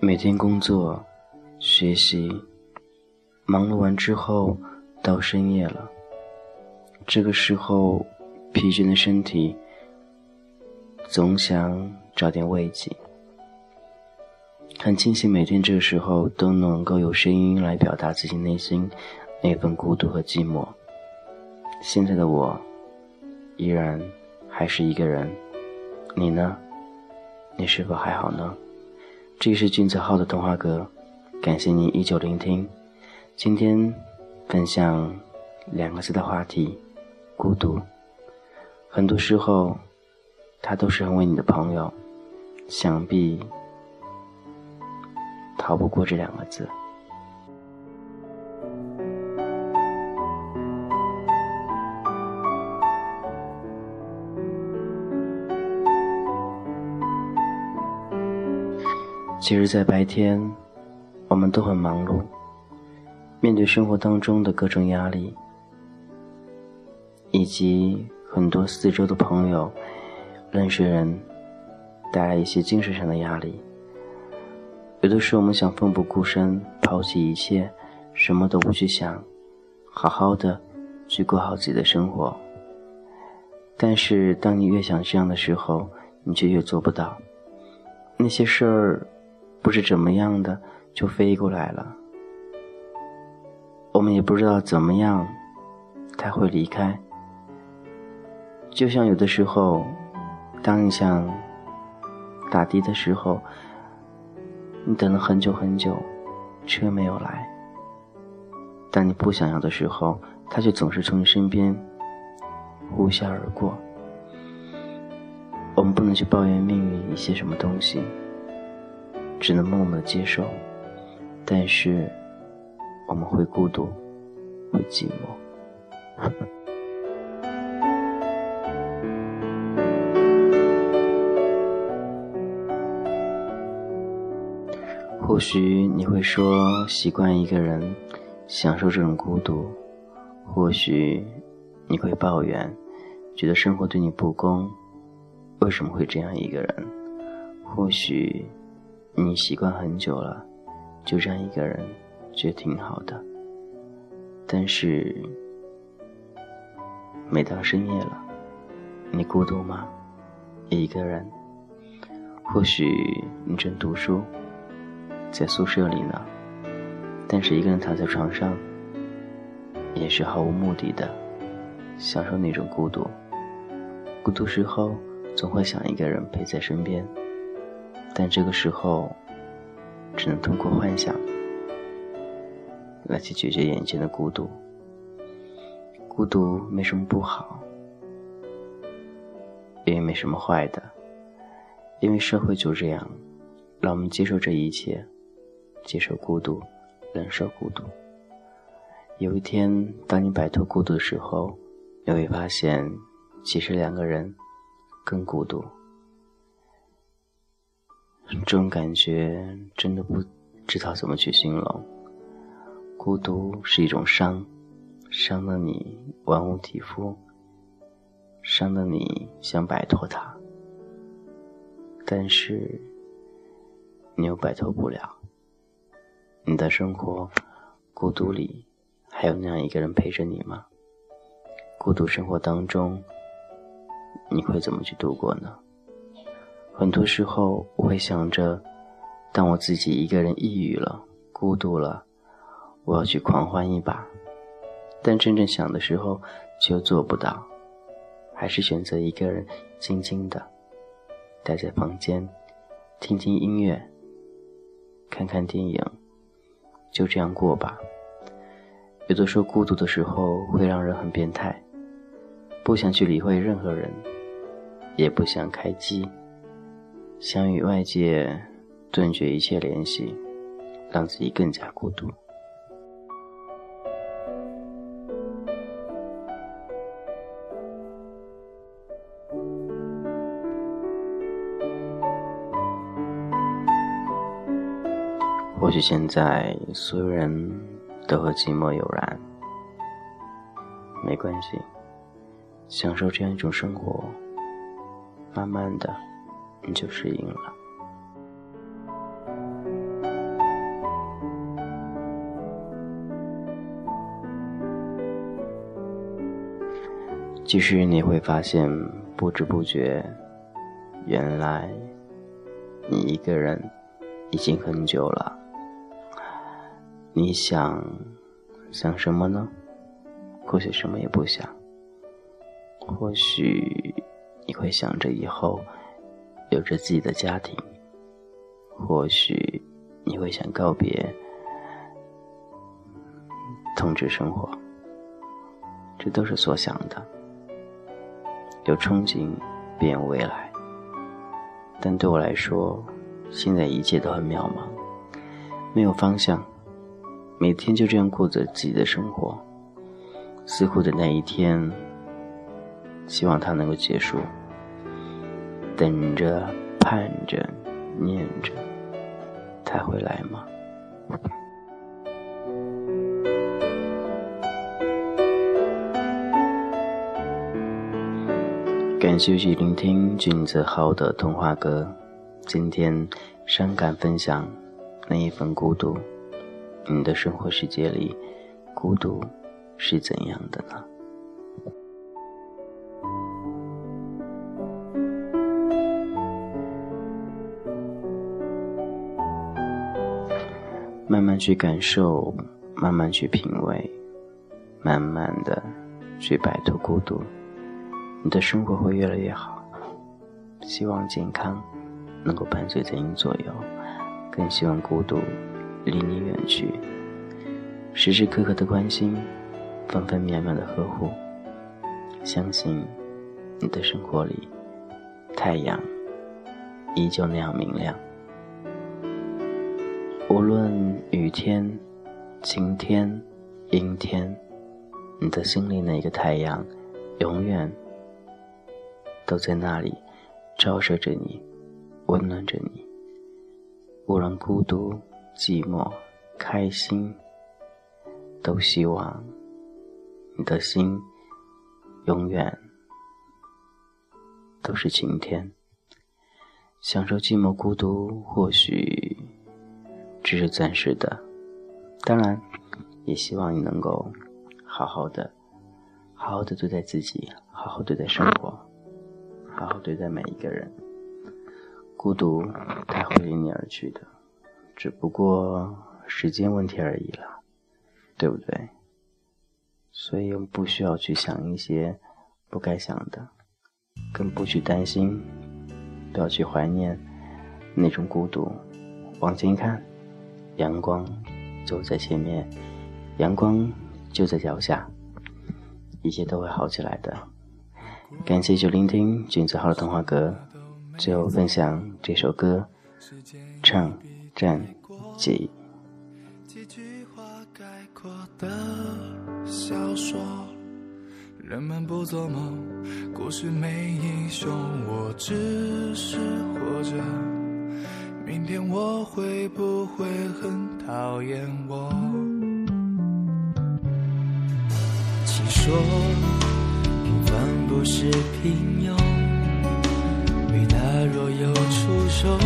每天工作、学习，忙碌完之后，到深夜了。这个时候，疲倦的身体总想找点慰藉。很庆幸每天这个时候都能够有声音来表达自己内心那份孤独和寂寞。现在的我，依然还是一个人。你呢？你是否还好呢？这是君子号的童话阁，感谢您依旧聆听。今天分享两个字的话题：孤独。很多时候，他都是很为你的朋友，想必逃不过这两个字。其实，在白天，我们都很忙碌，面对生活当中的各种压力，以及很多四周的朋友、认识人带来一些精神上的压力。有的时候，我们想奋不顾身，抛弃一切，什么都不去想，好好的去过好自己的生活。但是，当你越想这样的时候，你却越做不到。那些事儿。不知怎么样的就飞过来了，我们也不知道怎么样，他会离开。就像有的时候，当你想打的的时候，你等了很久很久，车没有来；当你不想要的时候，他却总是从你身边呼啸而过。我们不能去抱怨命运一些什么东西。只能默默接受，但是我们会孤独，会寂寞。或许你会说习惯一个人，享受这种孤独；或许你会抱怨，觉得生活对你不公，为什么会这样一个人？或许。你习惯很久了，就这样一个人，觉得挺好的。但是，每当深夜了，你孤独吗？一个人？或许你正读书，在宿舍里呢，但是一个人躺在床上，也是毫无目的的，享受那种孤独。孤独时候，总会想一个人陪在身边。但这个时候，只能通过幻想来去解决眼前的孤独。孤独没什么不好，也没什么坏的，因为社会就这样，让我们接受这一切，接受孤独，忍受孤独。有一天，当你摆脱孤独的时候，你会发现，其实两个人更孤独。这种感觉真的不知道怎么去形容。孤独是一种伤，伤的你玩物体肤，伤的你想摆脱它，但是你又摆脱不了。你的生活孤独里还有那样一个人陪着你吗？孤独生活当中，你会怎么去度过呢？很多时候，我会想着，当我自己一个人抑郁了、孤独了，我要去狂欢一把。但真正想的时候，却又做不到，还是选择一个人静静的待在房间，听听音乐，看看电影，就这样过吧。有的时候，孤独的时候会让人很变态，不想去理会任何人，也不想开机。想与外界断绝一切联系，让自己更加孤独。或许现在所有人都和寂寞有染，没关系，享受这样一种生活，慢慢的你就适应了。其实你会发现，不知不觉，原来你一个人已经很久了。你想想什么呢？或许什么也不想。或许你会想着以后有着自己的家庭。或许你会想告别同志生活。这都是所想的。有憧憬，便有未来。但对我来说，现在一切都很渺茫，没有方向，每天就这样过着自己的生活，似乎的那一天，希望它能够结束。等着，盼着，念着，他会来吗？感谢继续聆听俊泽浩的童话歌。今天伤感分享那一份孤独。你的生活世界里，孤独是怎样的呢？慢慢去感受，慢慢去品味，慢慢的去摆脱孤独。你的生活会越来越好，希望健康能够伴随在你左右，更希望孤独离你远去。时时刻刻的关心，分分秒秒的呵护，相信你的生活里，太阳依旧那样明亮。无论雨天、晴天、阴天，你的心里那个太阳，永远。都在那里，照射着你，温暖着你。无论孤独、寂寞、开心，都希望你的心永远都是晴天。享受寂寞、孤独，或许只是暂时的。当然，也希望你能够好好的、好好的对待自己，好好对待生活。好好对待每一个人，孤独它会离你而去的，只不过时间问题而已了，对不对？所以不需要去想一些不该想的，更不去担心，不要去怀念那种孤独。往前看，阳光就在前面，阳光就在脚下，一切都会好起来的。感谢就聆听君子号的童话歌，最后分享这首歌《唱战记》。几句话概括的小说，人们不做梦，故事没英雄，我只是活着。明天我会不会很讨厌我？请说。平凡不是平庸，伟大若有出手，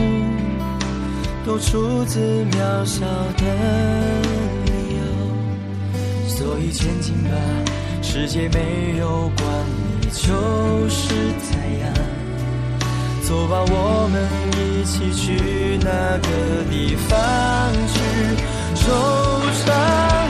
都出自渺小的理由。所以前进吧，世界没有关你就是太阳。走吧，我们一起去那个地方去惆怅。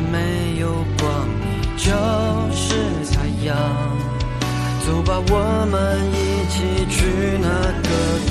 没有光你就是太阳。走吧我们一起去那个